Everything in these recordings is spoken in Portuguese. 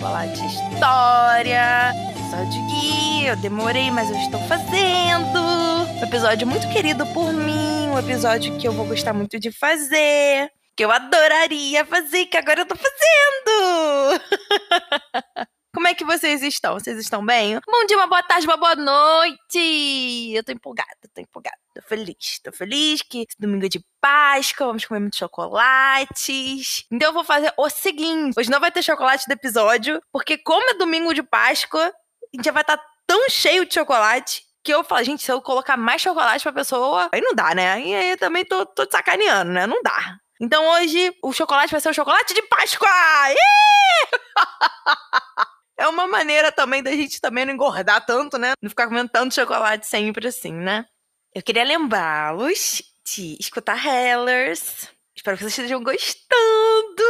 episódio de História. Episódio que eu demorei, mas eu estou fazendo. Um episódio muito querido por mim, um episódio que eu vou gostar muito de fazer, que eu adoraria fazer, que agora eu tô fazendo. Que vocês estão? Vocês estão bem? Bom dia, uma boa tarde, uma boa noite! Eu tô empolgada, tô empolgada, tô feliz. Tô feliz que domingo é de Páscoa, vamos comer muitos chocolates. Então eu vou fazer o seguinte: hoje não vai ter chocolate do episódio, porque como é domingo de Páscoa, a gente já vai estar tá tão cheio de chocolate que eu falo, gente, se eu colocar mais chocolate pra pessoa, aí não dá, né? Aí, aí eu também tô, tô sacaneando, né? Não dá. Então hoje o chocolate vai ser o chocolate de Páscoa! É uma maneira também da gente também não engordar tanto, né? Não ficar comendo tanto chocolate sempre assim, né? Eu queria lembrá-los de escutar Hellers. Espero que vocês estejam gostando.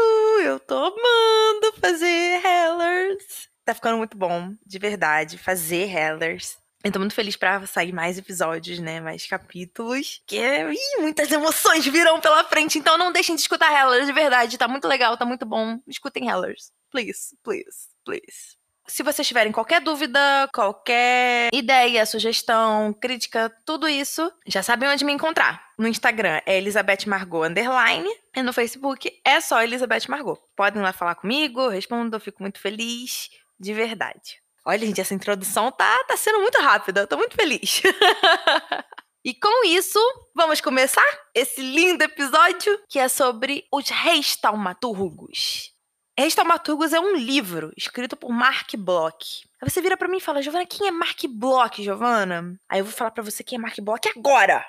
Eu tô amando fazer Hellers. Tá ficando muito bom, de verdade, fazer Hellers. Eu tô muito feliz pra sair mais episódios, né? Mais capítulos. Que ih, muitas emoções virão pela frente. Então não deixem de escutar Hellers, de verdade. Tá muito legal, tá muito bom. Escutem Hellers. Please, please, please. Se vocês tiverem qualquer dúvida, qualquer ideia, sugestão, crítica, tudo isso, já sabem onde me encontrar. No Instagram é Elizabeth Margot Underline e no Facebook é só Elizabeth Margot. Podem lá falar comigo, respondo, eu fico muito feliz, de verdade. Olha, gente, essa introdução tá, tá sendo muito rápida, eu tô muito feliz. E com isso, vamos começar esse lindo episódio que é sobre os reis taumaturgos. Reis é um livro escrito por Mark Bloch. Aí você vira para mim e fala, Giovana, quem é Mark Bloch, Giovana? Aí eu vou falar para você quem é Mark Bloch agora.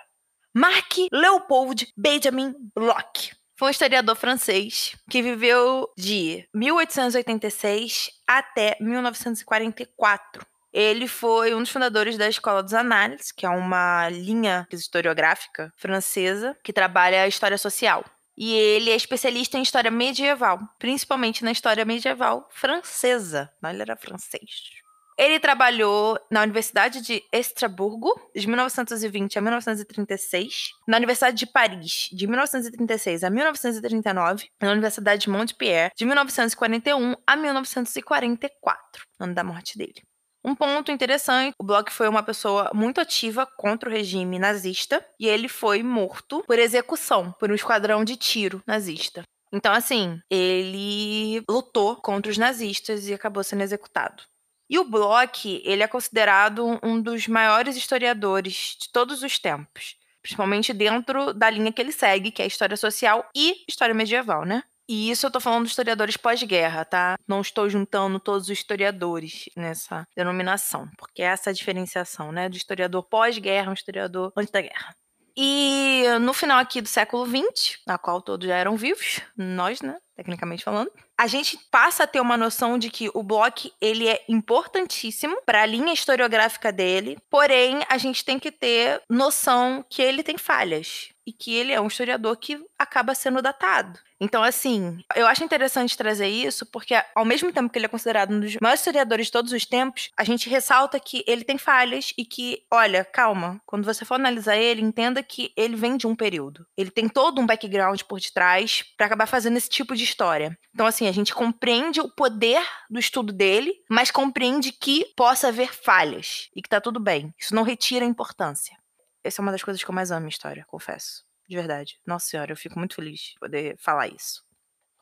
Mark Leopold Benjamin Bloch. Foi um historiador francês que viveu de 1886 até 1944. Ele foi um dos fundadores da Escola dos Análises, que é uma linha historiográfica francesa que trabalha a história social. E ele é especialista em história medieval, principalmente na história medieval francesa. Ele era francês. Ele trabalhou na Universidade de Estrasburgo, de 1920 a 1936, na Universidade de Paris, de 1936 a 1939, na Universidade de Montpellier, de 1941 a 1944, ano da morte dele. Um ponto interessante, o Bloch foi uma pessoa muito ativa contra o regime nazista e ele foi morto por execução por um esquadrão de tiro nazista. Então, assim, ele lutou contra os nazistas e acabou sendo executado. E o Bloch, ele é considerado um dos maiores historiadores de todos os tempos, principalmente dentro da linha que ele segue, que é história social e história medieval, né? E isso eu tô falando dos historiadores pós-guerra, tá? Não estou juntando todos os historiadores nessa denominação, porque essa é a diferenciação, né? Do historiador pós-guerra, um historiador antes da guerra. E no final aqui do século XX, na qual todos já eram vivos, nós, né, tecnicamente falando, a gente passa a ter uma noção de que o Bloch ele é importantíssimo para a linha historiográfica dele, porém a gente tem que ter noção que ele tem falhas e que ele é um historiador que acaba sendo datado. Então, assim, eu acho interessante trazer isso, porque ao mesmo tempo que ele é considerado um dos maiores historiadores de todos os tempos, a gente ressalta que ele tem falhas e que, olha, calma, quando você for analisar ele, entenda que ele vem de um período. Ele tem todo um background por detrás para acabar fazendo esse tipo de história. Então, assim, a gente compreende o poder do estudo dele, mas compreende que possa haver falhas e que tá tudo bem. Isso não retira a importância. Essa é uma das coisas que eu mais amo em história, confesso. De verdade. Nossa senhora, eu fico muito feliz de poder falar isso.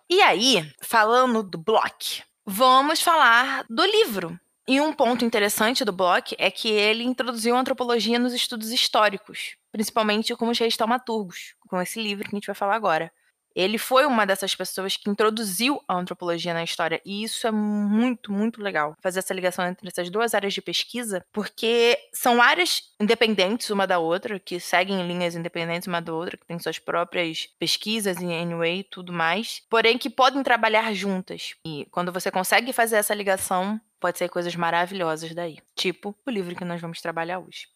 E aí, falando do Bloch, vamos falar do livro. E um ponto interessante do Bloch é que ele introduziu a antropologia nos estudos históricos, principalmente com os reis taumaturgos, com esse livro que a gente vai falar agora. Ele foi uma dessas pessoas que introduziu a antropologia na história, e isso é muito, muito legal. Fazer essa ligação entre essas duas áreas de pesquisa, porque são áreas independentes uma da outra, que seguem linhas independentes uma da outra, que têm suas próprias pesquisas em anyway e tudo mais, porém que podem trabalhar juntas. E quando você consegue fazer essa ligação, pode ser coisas maravilhosas daí. Tipo o livro que nós vamos trabalhar hoje.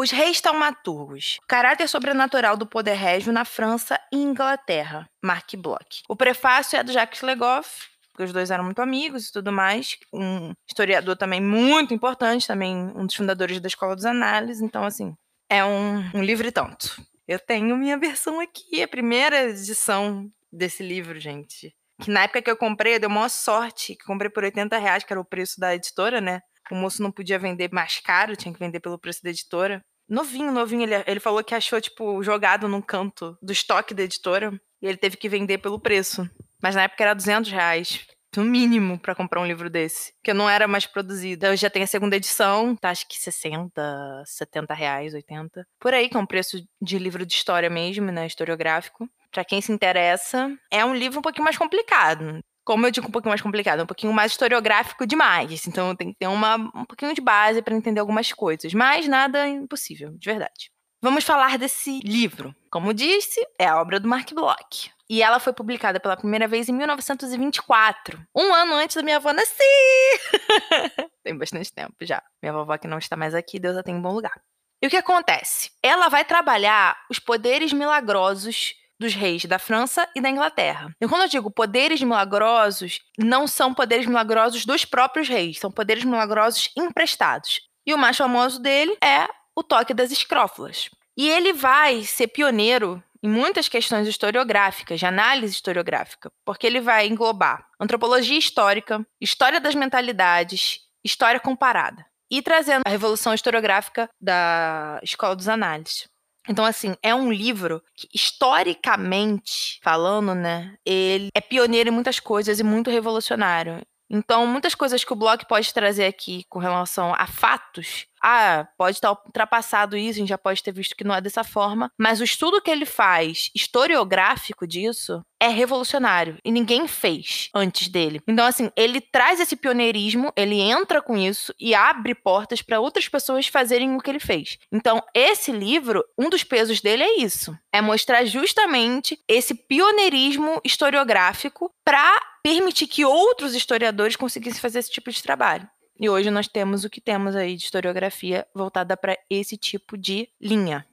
Os reis taumaturgos. Caráter sobrenatural do poder régio na França e Inglaterra. Mark Bloch. O prefácio é do Jacques Legoff, porque os dois eram muito amigos e tudo mais. Um historiador também muito importante, também um dos fundadores da Escola dos Análises. Então, assim, é um, um livro tanto. Eu tenho minha versão aqui, a primeira edição desse livro, gente. Que na época que eu comprei, deu uma sorte, que comprei por 80 reais, que era o preço da editora, né? O moço não podia vender mais caro, tinha que vender pelo preço da editora. Novinho, novinho, ele, ele falou que achou, tipo, jogado num canto do estoque da editora. E ele teve que vender pelo preço. Mas na época era 200 reais no mínimo para comprar um livro desse, que não era mais produzido. Eu já tenho a segunda edição, tá acho que 60, 70 reais, 80. Por aí, que é um preço de livro de história mesmo, né, historiográfico. Para quem se interessa, é um livro um pouquinho mais complicado. Como eu digo, um pouquinho mais complicado, um pouquinho mais historiográfico demais. Então tem que ter uma, um pouquinho de base para entender algumas coisas. Mas nada impossível, de verdade. Vamos falar desse livro. Como disse, é a obra do Mark Bloch. E ela foi publicada pela primeira vez em 1924, um ano antes da minha avó nascer. tem bastante tempo já. Minha vovó que não está mais aqui, Deus a tem em bom lugar. E o que acontece? Ela vai trabalhar os poderes milagrosos dos reis da França e da Inglaterra. E quando eu digo poderes milagrosos, não são poderes milagrosos dos próprios reis, são poderes milagrosos emprestados. E o mais famoso dele é o toque das escrófulas. E ele vai ser pioneiro em muitas questões historiográficas, de análise historiográfica, porque ele vai englobar antropologia histórica, história das mentalidades, história comparada, e trazendo a revolução historiográfica da Escola dos Análises. Então, assim, é um livro que, historicamente falando, né, ele é pioneiro em muitas coisas e muito revolucionário. Então, muitas coisas que o blog pode trazer aqui com relação a fatos, ah, pode estar ultrapassado isso, a gente já pode ter visto que não é dessa forma, mas o estudo que ele faz, historiográfico disso, é revolucionário e ninguém fez antes dele. Então, assim, ele traz esse pioneirismo, ele entra com isso e abre portas para outras pessoas fazerem o que ele fez. Então, esse livro, um dos pesos dele é isso: é mostrar justamente esse pioneirismo historiográfico para permitir que outros historiadores conseguissem fazer esse tipo de trabalho. E hoje nós temos o que temos aí de historiografia voltada para esse tipo de linha.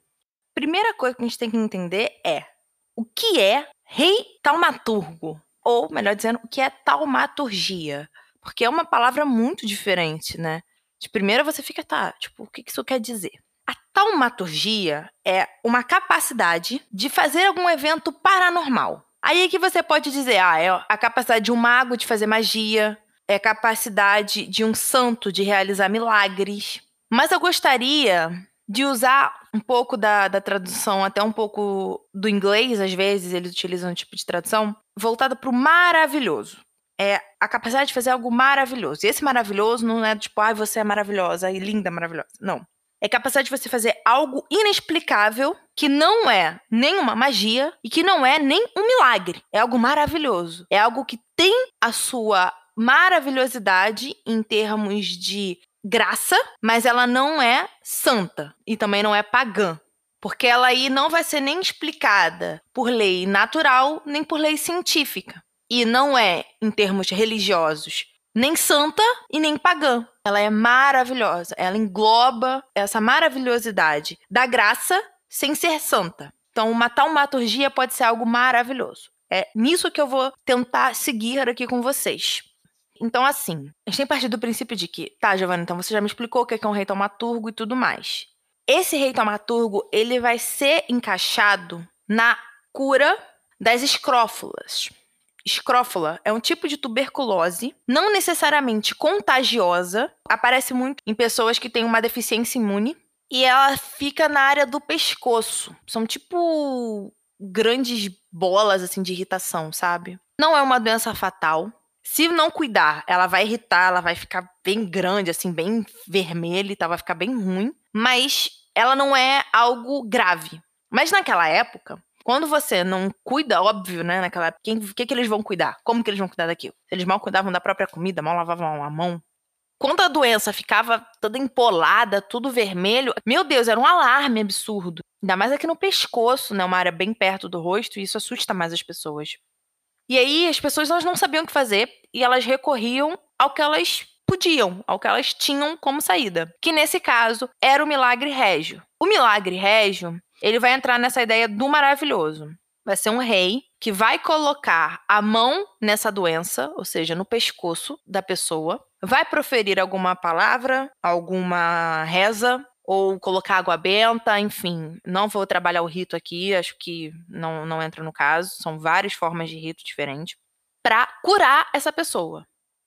Primeira coisa que a gente tem que entender é o que é rei taumaturgo, ou melhor dizendo, o que é taumaturgia, porque é uma palavra muito diferente, né? De primeira você fica, tá, tipo, o que isso quer dizer? A taumaturgia é uma capacidade de fazer algum evento paranormal. Aí é que você pode dizer, ah, é a capacidade de um mago de fazer magia, é a capacidade de um santo de realizar milagres. Mas eu gostaria de usar um pouco da, da tradução, até um pouco do inglês, às vezes eles utilizam um tipo de tradução, voltada para o maravilhoso. É a capacidade de fazer algo maravilhoso. E esse maravilhoso não é tipo, ai, ah, você é maravilhosa e linda, maravilhosa. Não. É capacidade de você fazer algo inexplicável, que não é nem uma magia e que não é nem um milagre. É algo maravilhoso. É algo que tem a sua maravilhosidade em termos de graça, mas ela não é santa e também não é pagã. Porque ela aí não vai ser nem explicada por lei natural, nem por lei científica. E não é, em termos religiosos, nem santa e nem pagã. Ela é maravilhosa. Ela engloba essa maravilhosidade da graça sem ser santa. Então, uma taumaturgia pode ser algo maravilhoso. É nisso que eu vou tentar seguir aqui com vocês. Então, assim, a gente tem partido do princípio de que, tá, Giovanna, então você já me explicou o que é um rei taumaturgo e tudo mais. Esse rei taumaturgo, ele vai ser encaixado na cura das escrófulas. Escrófula é um tipo de tuberculose, não necessariamente contagiosa, aparece muito em pessoas que têm uma deficiência imune, e ela fica na área do pescoço. São tipo grandes bolas assim de irritação, sabe? Não é uma doença fatal, se não cuidar, ela vai irritar, ela vai ficar bem grande, assim, bem vermelha e tal, vai ficar bem ruim. Mas ela não é algo grave. Mas naquela época, quando você não cuida, óbvio, né? Naquela época, o que, que eles vão cuidar? Como que eles vão cuidar daquilo? Eles mal cuidavam da própria comida, mal lavavam a mão. Quando a doença ficava toda empolada, tudo vermelho, meu Deus, era um alarme absurdo. Ainda mais aqui no pescoço, né? Uma área bem perto do rosto, e isso assusta mais as pessoas. E aí as pessoas elas não sabiam o que fazer e elas recorriam ao que elas podiam, ao que elas tinham como saída, que nesse caso era o milagre régio. O milagre régio, ele vai entrar nessa ideia do maravilhoso. Vai ser um rei que vai colocar a mão nessa doença, ou seja, no pescoço da pessoa, vai proferir alguma palavra, alguma reza, ou colocar água benta, enfim. Não vou trabalhar o rito aqui, acho que não, não entra no caso. São várias formas de rito diferentes. para curar essa pessoa.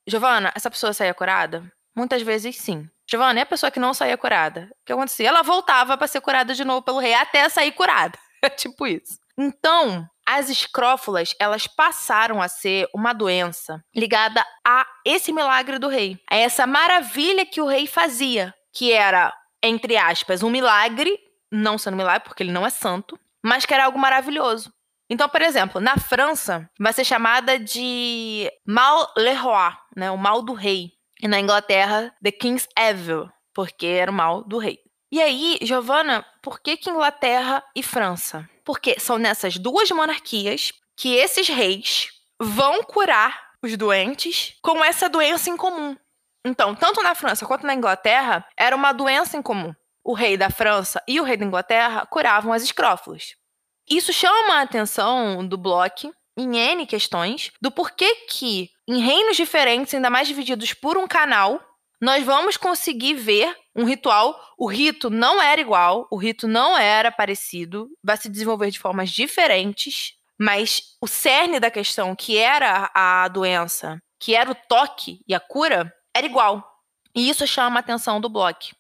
Giovana, essa pessoa saía curada? Muitas vezes sim. Giovana, é a pessoa que não saía curada? O que acontecia? Ela voltava para ser curada de novo pelo rei até sair curada. É tipo isso. Então, as escrófulas, elas passaram a ser uma doença ligada a esse milagre do rei, a essa maravilha que o rei fazia, que era, entre aspas, um milagre, não sendo milagre porque ele não é santo, mas que era algo maravilhoso. Então, por exemplo, na França, vai ser chamada de Mal le Roi, né? O mal do rei. E na Inglaterra, The King's Evil, porque era o mal do rei. E aí, Giovana, por que, que Inglaterra e França? Porque são nessas duas monarquias que esses reis vão curar os doentes com essa doença em comum. Então, tanto na França quanto na Inglaterra, era uma doença em comum. O rei da França e o rei da Inglaterra curavam as escrófulas. Isso chama a atenção do Bloch em N questões do porquê que, em reinos diferentes, ainda mais divididos por um canal, nós vamos conseguir ver um ritual. O rito não era igual, o rito não era parecido, vai se desenvolver de formas diferentes, mas o cerne da questão, que era a doença, que era o toque e a cura, era igual. E isso chama a atenção do Bloch.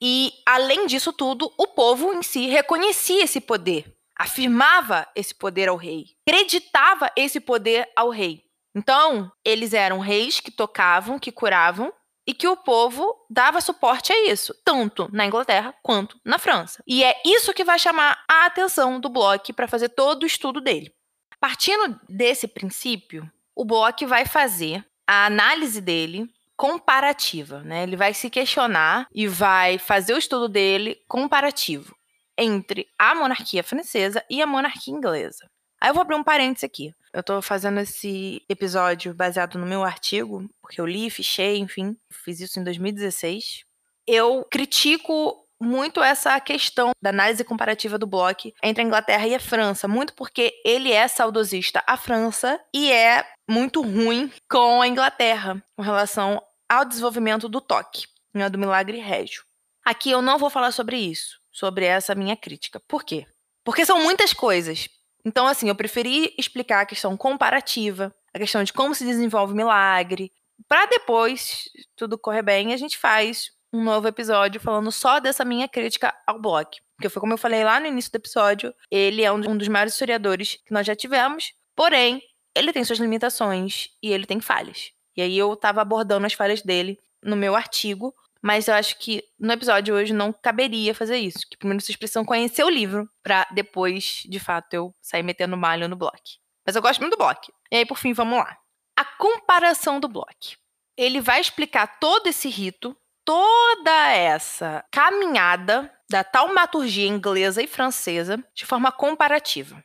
E, além disso tudo, o povo em si reconhecia esse poder afirmava esse poder ao rei, acreditava esse poder ao rei. Então, eles eram reis que tocavam, que curavam e que o povo dava suporte a isso, tanto na Inglaterra quanto na França. E é isso que vai chamar a atenção do Bloch para fazer todo o estudo dele. Partindo desse princípio, o Bloch vai fazer a análise dele comparativa, né? Ele vai se questionar e vai fazer o estudo dele comparativo entre a monarquia francesa e a monarquia inglesa. Aí eu vou abrir um parênteses aqui. Eu tô fazendo esse episódio baseado no meu artigo, porque eu li, fichei, enfim, fiz isso em 2016. Eu critico muito essa questão da análise comparativa do Bloch entre a Inglaterra e a França, muito porque ele é saudosista à França e é muito ruim com a Inglaterra com relação ao desenvolvimento do toque, né, do milagre régio. Aqui eu não vou falar sobre isso sobre essa minha crítica. Por quê? Porque são muitas coisas. Então, assim, eu preferi explicar a questão comparativa, a questão de como se desenvolve milagre, para depois, tudo correr bem, a gente faz um novo episódio falando só dessa minha crítica ao blog. Porque foi como eu falei lá no início do episódio, ele é um dos maiores historiadores que nós já tivemos, porém, ele tem suas limitações e ele tem falhas. E aí eu estava abordando as falhas dele no meu artigo, mas eu acho que no episódio hoje não caberia fazer isso. Que primeiro vocês precisam conhecer o livro para depois, de fato, eu sair metendo malho no bloco. Mas eu gosto muito do bloco. E aí, por fim, vamos lá. A comparação do bloco. Ele vai explicar todo esse rito, toda essa caminhada da taumaturgia inglesa e francesa de forma comparativa.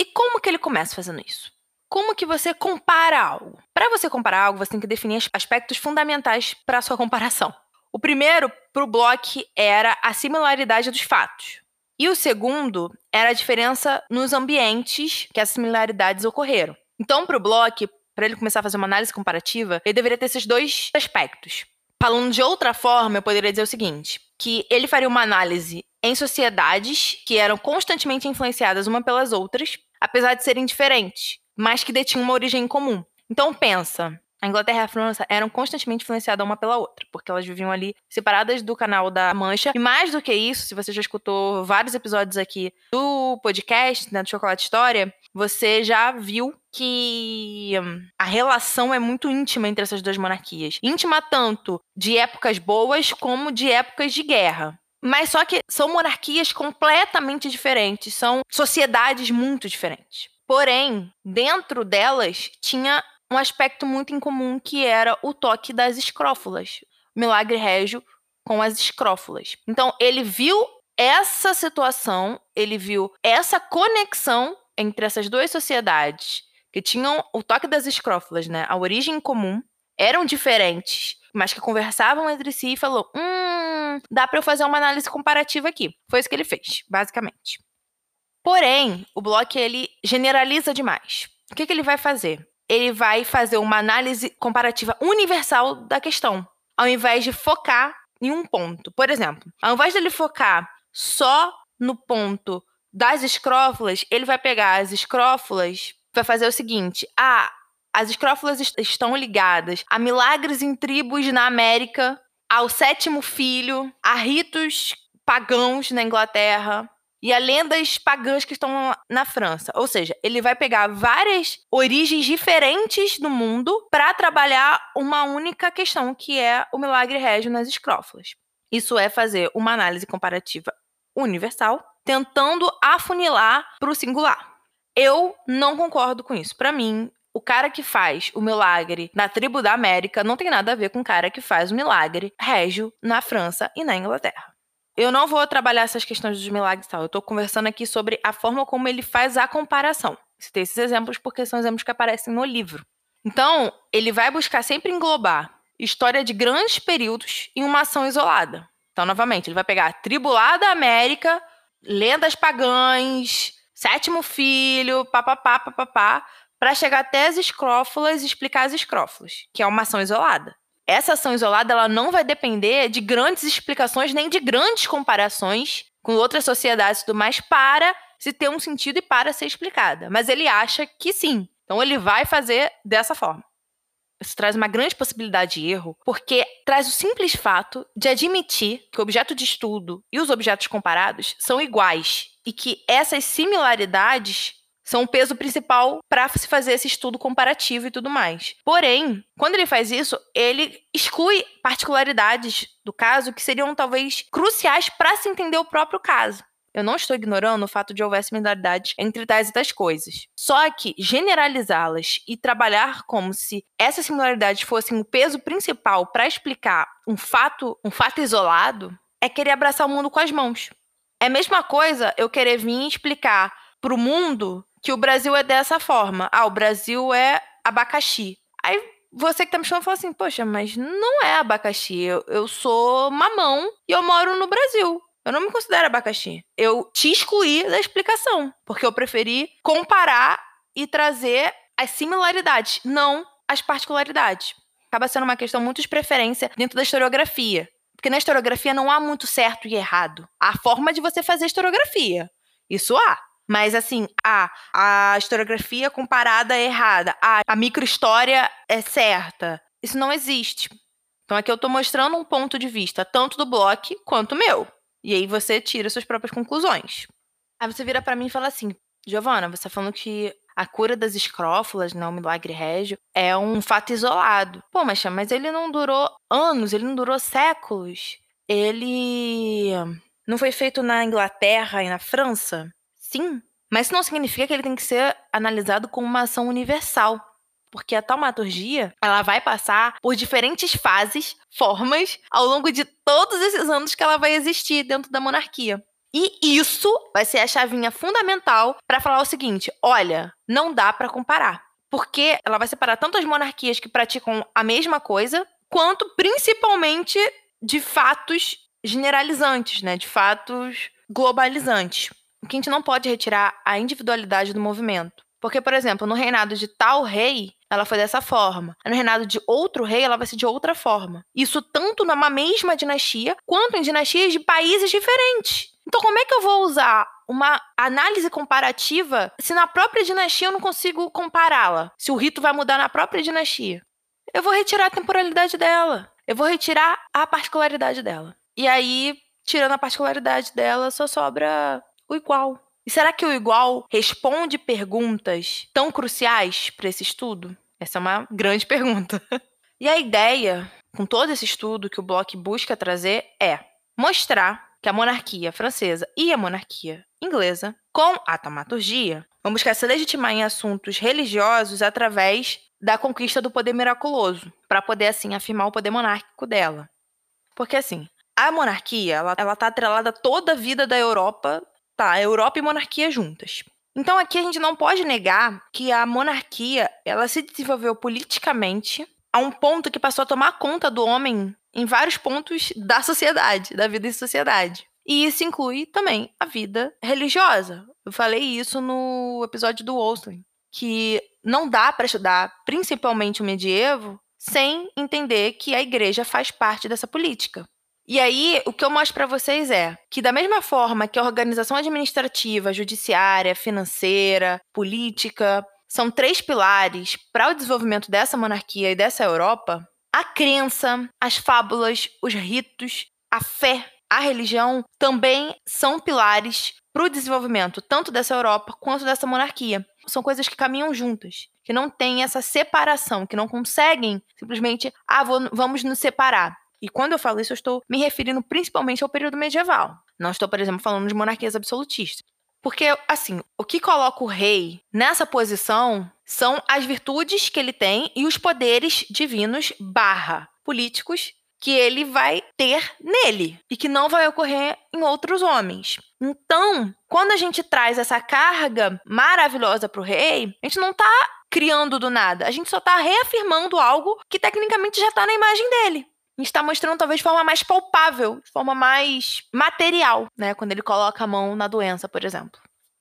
E como que ele começa fazendo isso? Como que você compara algo? Para você comparar algo, você tem que definir aspectos fundamentais para a sua comparação. O primeiro, para o Bloch, era a similaridade dos fatos. E o segundo era a diferença nos ambientes que as similaridades ocorreram. Então, para o Bloch, para ele começar a fazer uma análise comparativa, ele deveria ter esses dois aspectos. Falando de outra forma, eu poderia dizer o seguinte: que ele faria uma análise em sociedades que eram constantemente influenciadas uma pelas outras, apesar de serem diferentes, mas que detinham uma origem em comum. Então pensa, a Inglaterra e a França eram constantemente influenciadas uma pela outra, porque elas viviam ali separadas do canal da Mancha. E mais do que isso, se você já escutou vários episódios aqui do podcast, né, do Chocolate História, você já viu que hum, a relação é muito íntima entre essas duas monarquias. Íntima tanto de épocas boas como de épocas de guerra. Mas só que são monarquias completamente diferentes, são sociedades muito diferentes. Porém, dentro delas tinha um aspecto muito incomum que era o toque das escrófulas. Milagre régio com as escrófulas. Então, ele viu essa situação, ele viu essa conexão entre essas duas sociedades que tinham o toque das escrófulas, né? A origem comum, eram diferentes, mas que conversavam entre si e falou: "Hum, dá para eu fazer uma análise comparativa aqui". Foi isso que ele fez, basicamente. Porém, o Bloch ele generaliza demais. O que, que ele vai fazer? Ele vai fazer uma análise comparativa universal da questão, ao invés de focar em um ponto. Por exemplo, ao invés de ele focar só no ponto das escrófulas, ele vai pegar as escrófulas, vai fazer o seguinte: ah, As escrófulas est estão ligadas a milagres em tribos na América, ao sétimo filho, a ritos pagãos na Inglaterra, e a lendas pagãs que estão na França. Ou seja, ele vai pegar várias origens diferentes do mundo para trabalhar uma única questão, que é o milagre régio nas escrófulas. Isso é fazer uma análise comparativa universal, tentando afunilar para o singular. Eu não concordo com isso. Para mim, o cara que faz o milagre na tribo da América não tem nada a ver com o cara que faz o milagre régio na França e na Inglaterra. Eu não vou trabalhar essas questões dos milagres e tal. Eu estou conversando aqui sobre a forma como ele faz a comparação. Citei esses exemplos porque são exemplos que aparecem no livro. Então, ele vai buscar sempre englobar história de grandes períodos em uma ação isolada. Então, novamente, ele vai pegar a Tribulada América, lendas pagãs, sétimo filho, papapá, papapá, para chegar até as escrófulas e explicar as escrófulas, que é uma ação isolada essa ação isolada ela não vai depender de grandes explicações nem de grandes comparações com outras sociedades e tudo mais para se ter um sentido e para ser explicada. Mas ele acha que sim. Então ele vai fazer dessa forma. Isso traz uma grande possibilidade de erro, porque traz o simples fato de admitir que o objeto de estudo e os objetos comparados são iguais e que essas similaridades são o peso principal para se fazer esse estudo comparativo e tudo mais. Porém, quando ele faz isso, ele exclui particularidades do caso que seriam talvez cruciais para se entender o próprio caso. Eu não estou ignorando o fato de houver similaridades entre tais e tais coisas. Só que generalizá-las e trabalhar como se essas similaridades fossem o peso principal para explicar um fato, um fato isolado, é querer abraçar o mundo com as mãos. É a mesma coisa eu querer vir explicar para o mundo que o Brasil é dessa forma. Ah, o Brasil é abacaxi. Aí você que tá me chamando fala assim, poxa, mas não é abacaxi. Eu, eu sou mamão e eu moro no Brasil. Eu não me considero abacaxi. Eu te excluí da explicação, porque eu preferi comparar e trazer as similaridades, não as particularidades. Acaba sendo uma questão muito de preferência dentro da historiografia. Porque na historiografia não há muito certo e errado. Há forma de você fazer historiografia. Isso há. Mas assim, a, a historiografia comparada é errada, a, a microhistória é certa. Isso não existe. Então aqui eu estou mostrando um ponto de vista, tanto do bloco quanto meu. E aí você tira suas próprias conclusões. Aí você vira para mim e fala assim: Giovana, você tá falando que a cura das escrófulas, né, o milagre régio, é um fato isolado. Pô, mas, mas ele não durou anos, ele não durou séculos. Ele não foi feito na Inglaterra e na França? Sim, mas isso não significa que ele tem que ser analisado como uma ação universal. Porque a taumaturgia, ela vai passar por diferentes fases, formas, ao longo de todos esses anos que ela vai existir dentro da monarquia. E isso vai ser a chavinha fundamental para falar o seguinte: olha, não dá para comparar. Porque ela vai separar tanto as monarquias que praticam a mesma coisa, quanto principalmente de fatos generalizantes, né? De fatos globalizantes que a gente não pode retirar a individualidade do movimento. Porque, por exemplo, no reinado de tal rei, ela foi dessa forma. No reinado de outro rei, ela vai ser de outra forma. Isso tanto numa mesma dinastia, quanto em dinastias de países diferentes. Então, como é que eu vou usar uma análise comparativa se na própria dinastia eu não consigo compará-la? Se o rito vai mudar na própria dinastia? Eu vou retirar a temporalidade dela. Eu vou retirar a particularidade dela. E aí, tirando a particularidade dela, só sobra o igual. E será que o igual responde perguntas tão cruciais para esse estudo? Essa é uma grande pergunta. e a ideia, com todo esse estudo que o Bloch busca trazer, é mostrar que a monarquia francesa e a monarquia inglesa, com a taumaturgia, vão buscar se legitimar em assuntos religiosos através da conquista do poder miraculoso, para poder assim afirmar o poder monárquico dela. Porque assim, a monarquia, ela, ela tá atrelada toda a vida da Europa Tá, Europa e monarquia juntas. Então aqui a gente não pode negar que a monarquia, ela se desenvolveu politicamente a um ponto que passou a tomar conta do homem em vários pontos da sociedade, da vida em sociedade. E isso inclui também a vida religiosa. Eu falei isso no episódio do Olsen, que não dá para estudar principalmente o medievo sem entender que a igreja faz parte dessa política. E aí, o que eu mostro para vocês é que, da mesma forma que a organização administrativa, judiciária, financeira, política, são três pilares para o desenvolvimento dessa monarquia e dessa Europa, a crença, as fábulas, os ritos, a fé, a religião também são pilares para o desenvolvimento tanto dessa Europa quanto dessa monarquia. São coisas que caminham juntas, que não tem essa separação, que não conseguem simplesmente, ah, vamos nos separar. E quando eu falo isso, eu estou me referindo principalmente ao período medieval. Não estou, por exemplo, falando de monarquias absolutistas. Porque, assim, o que coloca o rei nessa posição são as virtudes que ele tem e os poderes divinos barra políticos que ele vai ter nele e que não vai ocorrer em outros homens. Então, quando a gente traz essa carga maravilhosa para o rei, a gente não está criando do nada, a gente só está reafirmando algo que tecnicamente já está na imagem dele. A gente está mostrando talvez de forma mais palpável, de forma mais material, né? Quando ele coloca a mão na doença, por exemplo.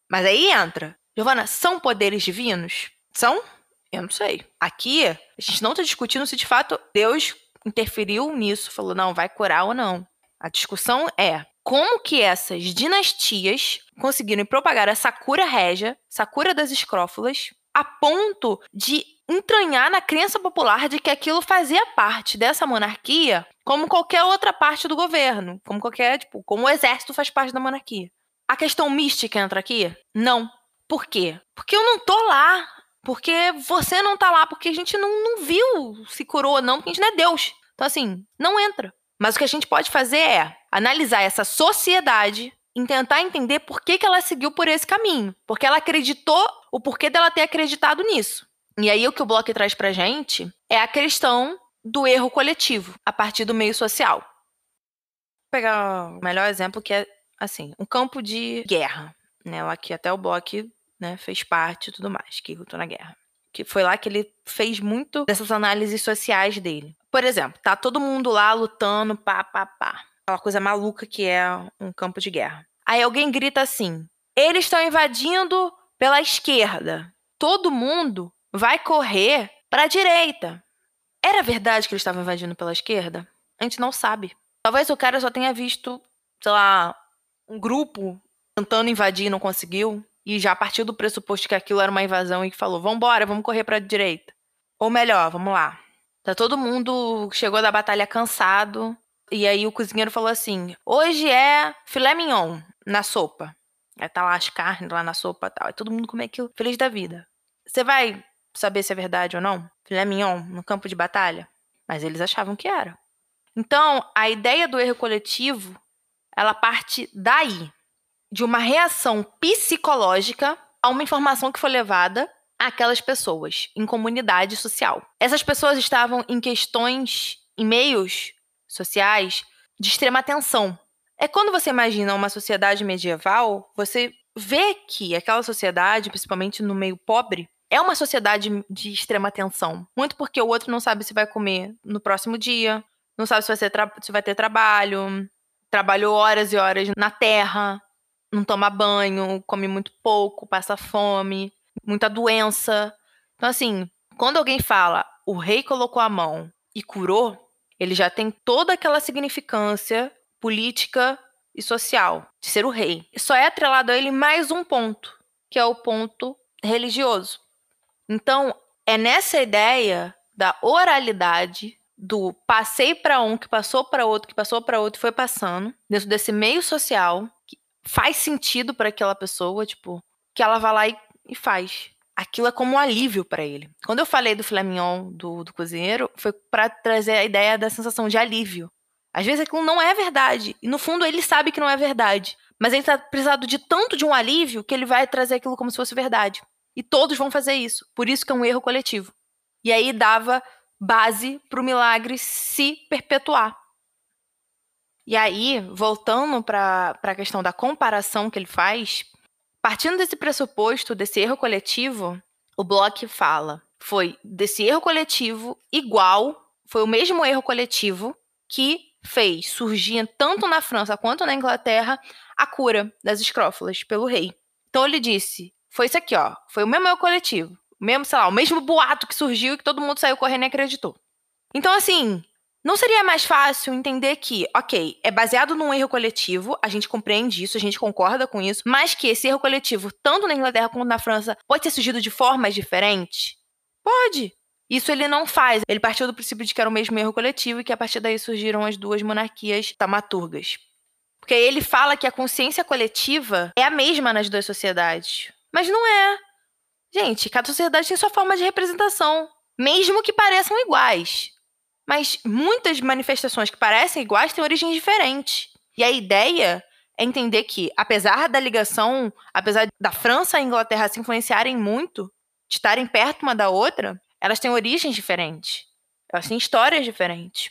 Mas aí entra. Giovana, são poderes divinos? São? Eu não sei. Aqui, a gente não está discutindo se de fato Deus interferiu nisso, falou, não, vai curar ou não. A discussão é como que essas dinastias conseguiram propagar essa cura régia, essa cura das escrófulas, a ponto de entranhar na crença popular de que aquilo fazia parte dessa monarquia como qualquer outra parte do governo, como qualquer, tipo, como o exército faz parte da monarquia. A questão mística entra aqui? Não. Por quê? Porque eu não tô lá. Porque você não tá lá, porque a gente não, não viu se curou ou não, porque a gente não é Deus. Então, assim, não entra. Mas o que a gente pode fazer é analisar essa sociedade e tentar entender por que, que ela seguiu por esse caminho. Porque ela acreditou, o porquê dela ter acreditado nisso. E aí o que o bloco traz pra gente é a questão do erro coletivo, a partir do meio social. Vou pegar o melhor exemplo que é, assim, um campo de guerra. Né? Aqui até o bloco né, fez parte e tudo mais, que lutou na guerra. Que foi lá que ele fez muito dessas análises sociais dele. Por exemplo, tá todo mundo lá lutando, pá, pá, pá. Aquela coisa maluca que é um campo de guerra. Aí alguém grita assim: eles estão invadindo pela esquerda. Todo mundo vai correr para a direita. Era verdade que eles estavam invadindo pela esquerda? A gente não sabe. Talvez o cara só tenha visto, sei lá, um grupo tentando invadir e não conseguiu. E já partiu do pressuposto que aquilo era uma invasão e falou: vambora, vamos correr para a direita. Ou melhor, vamos lá. Tá todo mundo chegou da batalha cansado. E aí o cozinheiro falou assim: hoje é filé mignon na sopa. Aí tá lá as carnes lá na sopa e tal. E todo mundo come aquilo feliz da vida. Você vai saber se é verdade ou não? Filé mignon no campo de batalha? Mas eles achavam que era. Então, a ideia do erro coletivo, ela parte daí, de uma reação psicológica a uma informação que foi levada aquelas pessoas em comunidade social. Essas pessoas estavam em questões, em meios sociais de extrema tensão. É quando você imagina uma sociedade medieval, você vê que aquela sociedade, principalmente no meio pobre, é uma sociedade de extrema tensão. Muito porque o outro não sabe se vai comer no próximo dia, não sabe se vai, se vai ter trabalho, trabalhou horas e horas na terra, não toma banho, come muito pouco, passa fome muita doença. Então, assim, quando alguém fala o rei colocou a mão e curou, ele já tem toda aquela significância política e social de ser o rei. Só é atrelado a ele mais um ponto, que é o ponto religioso. Então, é nessa ideia da oralidade, do passei para um, que passou para outro, que passou para outro foi passando, dentro desse meio social, que faz sentido para aquela pessoa, tipo, que ela vai lá e e faz. Aquilo é como um alívio para ele. Quando eu falei do filé do, do cozinheiro, foi para trazer a ideia da sensação de alívio. Às vezes aquilo não é verdade. E no fundo ele sabe que não é verdade. Mas ele está precisando de tanto de um alívio que ele vai trazer aquilo como se fosse verdade. E todos vão fazer isso. Por isso que é um erro coletivo. E aí dava base para o milagre se perpetuar. E aí, voltando para a questão da comparação que ele faz, Partindo desse pressuposto, desse erro coletivo, o Bloch fala: foi desse erro coletivo igual, foi o mesmo erro coletivo que fez surgir tanto na França quanto na Inglaterra a cura das escrófulas pelo rei. Então ele disse: foi isso aqui, ó, foi o mesmo erro coletivo, o mesmo, sei lá, o mesmo boato que surgiu e que todo mundo saiu correndo e acreditou. Então assim, Não seria mais fácil entender que, ok, é baseado num erro coletivo, a gente compreende isso, a gente concorda com isso, mas que esse erro coletivo, tanto na Inglaterra quanto na França, pode ter surgido de formas diferentes? Pode. Isso ele não faz. Ele partiu do princípio de que era o mesmo erro coletivo e que a partir daí surgiram as duas monarquias tamaturgas. Porque ele fala que a consciência coletiva é a mesma nas duas sociedades. Mas não é. Gente, cada sociedade tem sua forma de representação, mesmo que pareçam iguais. Mas muitas manifestações que parecem iguais têm origens diferentes. E a ideia é entender que, apesar da ligação, apesar da França e Inglaterra se influenciarem muito, de estarem perto uma da outra, elas têm origens diferentes. Elas têm histórias diferentes.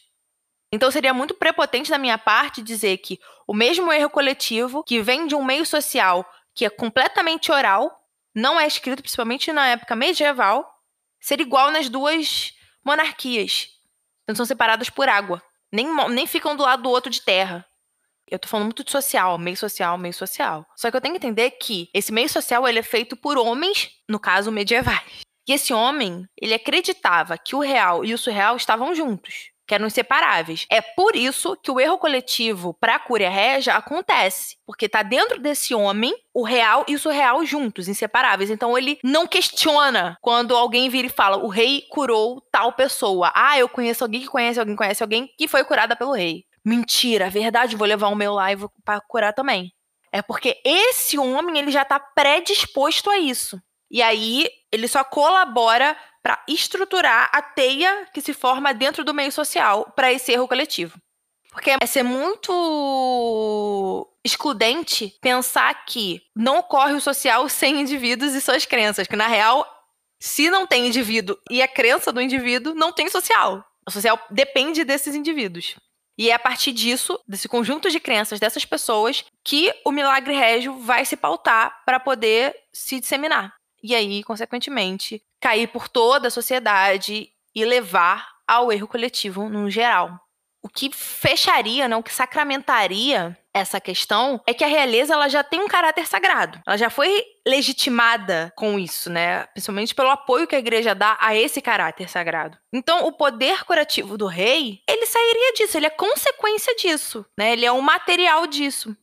Então seria muito prepotente da minha parte dizer que o mesmo erro coletivo que vem de um meio social que é completamente oral, não é escrito, principalmente na época medieval, ser igual nas duas monarquias. Então são separadas por água. Nem, nem ficam do lado do outro de terra. Eu tô falando muito de social, meio social, meio social. Só que eu tenho que entender que esse meio social ele é feito por homens, no caso medievais. E esse homem, ele acreditava que o real e o surreal estavam juntos que eram inseparáveis. É por isso que o erro coletivo para a Cúria Régia acontece, porque tá dentro desse homem o real e o surreal juntos, inseparáveis. Então ele não questiona quando alguém vira e fala: "O rei curou tal pessoa". Ah, eu conheço alguém que conhece alguém conhece alguém que foi curada pelo rei. Mentira, verdade, vou levar o meu lá e vou para curar também. É porque esse homem ele já tá predisposto a isso. E aí ele só colabora para estruturar a teia que se forma dentro do meio social para esse erro coletivo. Porque é ser muito excludente pensar que não ocorre o social sem indivíduos e suas crenças, que na real, se não tem indivíduo e a crença do indivíduo, não tem social. O social depende desses indivíduos. E é a partir disso, desse conjunto de crenças dessas pessoas, que o milagre régio vai se pautar para poder se disseminar e aí, consequentemente, cair por toda a sociedade e levar ao erro coletivo no geral. O que fecharia, não, o que sacramentaria essa questão é que a realeza ela já tem um caráter sagrado. Ela já foi legitimada com isso, né? Principalmente pelo apoio que a igreja dá a esse caráter sagrado. Então, o poder curativo do rei, ele sairia disso, ele é consequência disso, né? Ele é um material disso.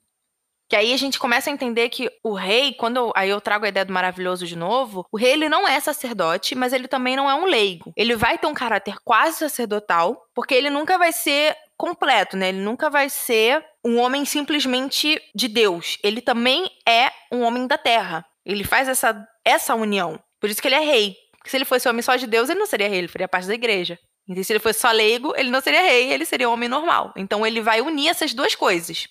Que aí a gente começa a entender que o rei, quando eu, aí eu trago a ideia do maravilhoso de novo, o rei ele não é sacerdote, mas ele também não é um leigo. Ele vai ter um caráter quase sacerdotal, porque ele nunca vai ser completo, né? Ele nunca vai ser um homem simplesmente de Deus. Ele também é um homem da terra. Ele faz essa, essa união. Por isso que ele é rei. Porque se ele fosse homem só de Deus, ele não seria rei, ele faria parte da igreja. Então, se ele fosse só leigo, ele não seria rei, ele seria um homem normal. Então, ele vai unir essas duas coisas.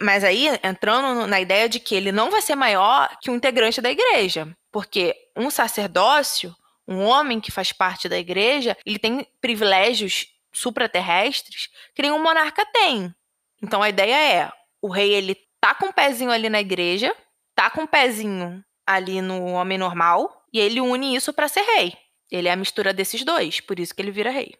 Mas aí, entrando na ideia de que ele não vai ser maior que um integrante da igreja. Porque um sacerdócio, um homem que faz parte da igreja, ele tem privilégios supraterrestres que nenhum monarca tem. Então a ideia é, o rei ele tá com um pezinho ali na igreja, tá com um pezinho ali no homem normal, e ele une isso para ser rei. Ele é a mistura desses dois, por isso que ele vira rei.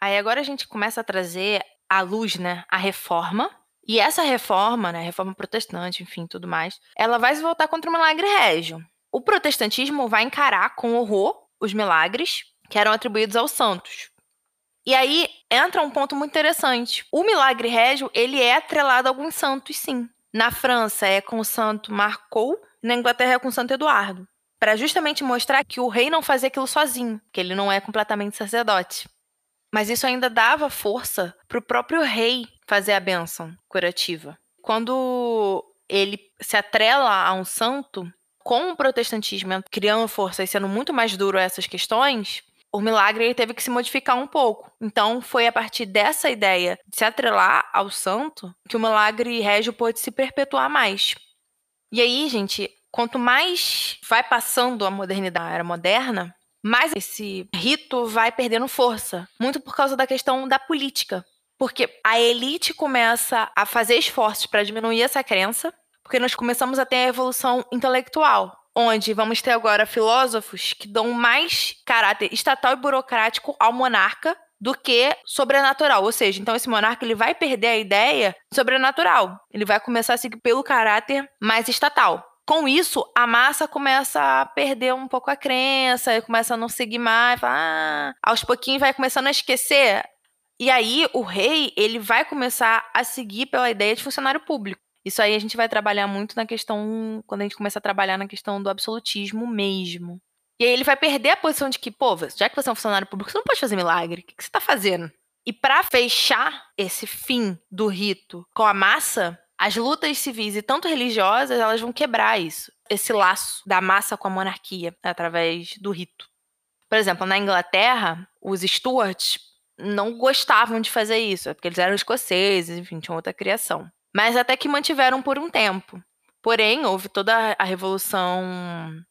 Aí agora a gente começa a trazer à luz, né, a reforma e essa reforma, né, reforma protestante, enfim, tudo mais, ela vai se voltar contra o milagre régio. O protestantismo vai encarar com horror os milagres que eram atribuídos aos santos. E aí entra um ponto muito interessante. O milagre régio, ele é atrelado a alguns santos, sim. Na França é com o santo Marcou, na Inglaterra é com o santo Eduardo, para justamente mostrar que o rei não fazia aquilo sozinho, que ele não é completamente sacerdote. Mas isso ainda dava força para o próprio rei fazer a bênção curativa. Quando ele se atrela a um santo, com o protestantismo criando força e sendo muito mais duro a essas questões, o milagre teve que se modificar um pouco. Então, foi a partir dessa ideia de se atrelar ao santo que o milagre régio pôde se perpetuar mais. E aí, gente, quanto mais vai passando a modernidade, a era moderna, mas esse rito vai perdendo força, muito por causa da questão da política. Porque a elite começa a fazer esforços para diminuir essa crença, porque nós começamos a ter a evolução intelectual, onde vamos ter agora filósofos que dão mais caráter estatal e burocrático ao monarca do que sobrenatural. Ou seja, então esse monarca ele vai perder a ideia sobrenatural. Ele vai começar a seguir pelo caráter mais estatal com isso, a massa começa a perder um pouco a crença, começa a não seguir mais, fala, ah, aos pouquinhos vai começando a esquecer E aí o rei, ele vai começar a seguir pela ideia de funcionário público. Isso aí a gente vai trabalhar muito na questão, quando a gente começa a trabalhar na questão do absolutismo mesmo. E aí ele vai perder a posição de que, pô, já que você é um funcionário público, você não pode fazer milagre. O que você tá fazendo? E para fechar esse fim do rito com a massa, as lutas civis e tanto religiosas, elas vão quebrar isso, esse laço da massa com a monarquia através do rito. Por exemplo, na Inglaterra, os Stuarts não gostavam de fazer isso, porque eles eram escoceses, enfim, tinham outra criação. Mas até que mantiveram por um tempo. Porém, houve toda a revolução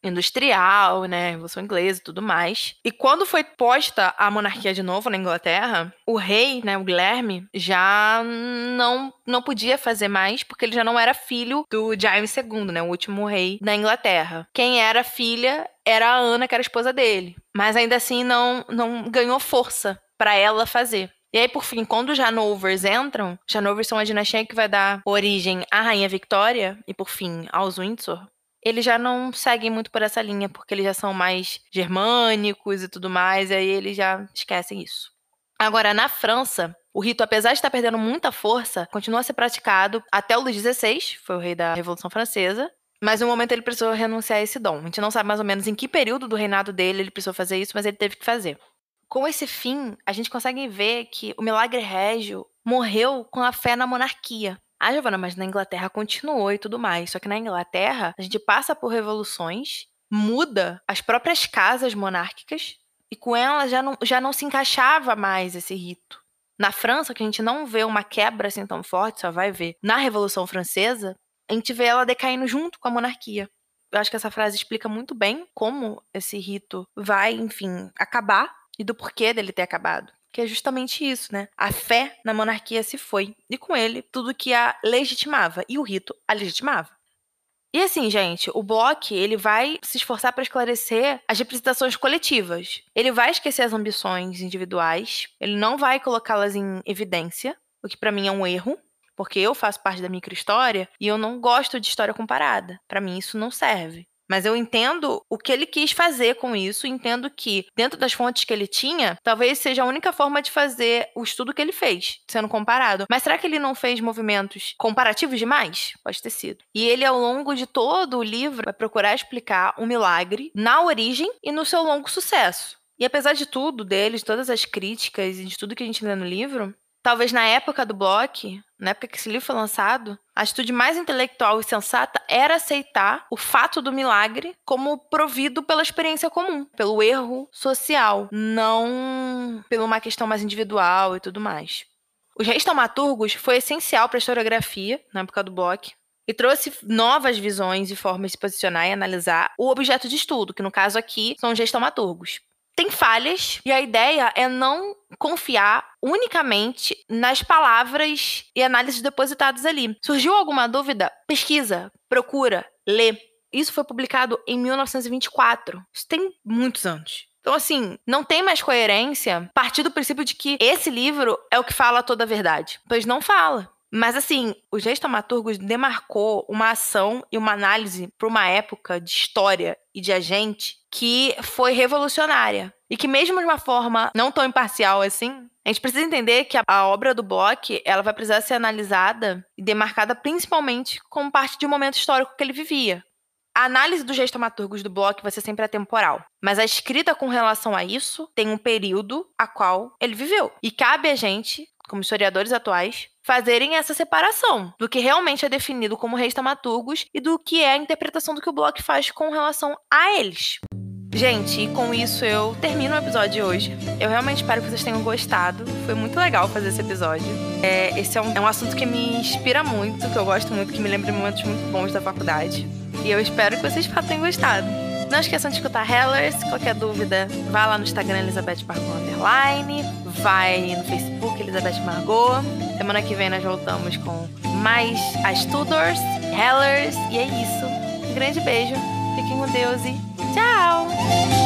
industrial, né, revolução inglesa e tudo mais. E quando foi posta a monarquia de novo na Inglaterra, o rei, né, o Guilherme, já não não podia fazer mais porque ele já não era filho do James II, né, o último rei da Inglaterra. Quem era filha era a Ana, que era a esposa dele. Mas ainda assim não não ganhou força para ela fazer. E aí, por fim, quando os Hanovers entram, os Hanovers são a dinastia que vai dar origem à Rainha Victoria e, por fim, aos Windsor. Eles já não seguem muito por essa linha, porque eles já são mais germânicos e tudo mais, e aí eles já esquecem isso. Agora, na França, o rito, apesar de estar perdendo muita força, continua a ser praticado até o Luís XVI, foi o rei da Revolução Francesa, mas no momento ele precisou renunciar a esse dom. A gente não sabe mais ou menos em que período do reinado dele ele precisou fazer isso, mas ele teve que fazer com esse fim, a gente consegue ver que o milagre régio morreu com a fé na monarquia. Ah, Giovana, mas na Inglaterra continuou e tudo mais. Só que na Inglaterra, a gente passa por revoluções, muda as próprias casas monárquicas, e com ela já não, já não se encaixava mais esse rito. Na França, que a gente não vê uma quebra assim tão forte, só vai ver na Revolução Francesa, a gente vê ela decaindo junto com a monarquia. Eu acho que essa frase explica muito bem como esse rito vai, enfim, acabar e do porquê dele ter acabado. Que é justamente isso, né? A fé na monarquia se foi, e com ele, tudo que a legitimava, e o rito a legitimava. E assim, gente, o Bloch, ele vai se esforçar para esclarecer as representações coletivas. Ele vai esquecer as ambições individuais, ele não vai colocá-las em evidência, o que para mim é um erro, porque eu faço parte da microhistória e eu não gosto de história comparada. Para mim isso não serve. Mas eu entendo o que ele quis fazer com isso, entendo que, dentro das fontes que ele tinha, talvez seja a única forma de fazer o estudo que ele fez, sendo comparado. Mas será que ele não fez movimentos comparativos demais? Pode ter sido. E ele, ao longo de todo o livro, vai procurar explicar o milagre na origem e no seu longo sucesso. E apesar de tudo, dele, de todas as críticas e de tudo que a gente lê no livro, talvez na época do Bloch, na época que esse livro foi lançado, a atitude mais intelectual e sensata era aceitar o fato do milagre como provido pela experiência comum, pelo erro social, não pela uma questão mais individual e tudo mais. Os reis taumaturgos foi essencial para a historiografia na época do Bloch, e trouxe novas visões e formas de se posicionar e analisar o objeto de estudo, que no caso aqui são os reis taumaturgos tem falhas e a ideia é não confiar unicamente nas palavras e análises depositadas ali. Surgiu alguma dúvida? Pesquisa, procura, lê. Isso foi publicado em 1924. Isso tem muitos anos. Então, assim, não tem mais coerência partir do princípio de que esse livro é o que fala toda a verdade. Pois não fala. Mas assim, os reis taumaturgos demarcou uma ação e uma análise para uma época de história e de agente que foi revolucionária. E que mesmo de uma forma não tão imparcial assim, a gente precisa entender que a, obra do Bloch, ela vai precisar ser analisada e demarcada principalmente como parte de um momento histórico que ele vivia. A análise dos reis taumaturgos do Bloch vai ser sempre atemporal, mas a escrita com relação a isso tem um período a qual ele viveu. E cabe a gente, como historiadores atuais, fazerem essa separação do que realmente é definido como reis taumaturgos e do que é a interpretação do que o Bloch faz com relação a eles. Gente, e com isso eu termino o episódio de hoje. Eu realmente espero que vocês tenham gostado. Foi muito legal fazer esse episódio. É, esse é um, é um assunto que me inspira muito, que eu gosto muito, que me lembra momentos muito bons da faculdade. E eu espero que vocês tenham gostado. Não esqueçam de escutar Hellers. Qualquer dúvida, vá lá no Instagram Elizabeth Margot Underline. Vai no Facebook Elizabeth Margot. Semana que vem nós voltamos com mais as Tudors, Hellers. E é isso. Um grande beijo. Fiquem com Deus e tchau!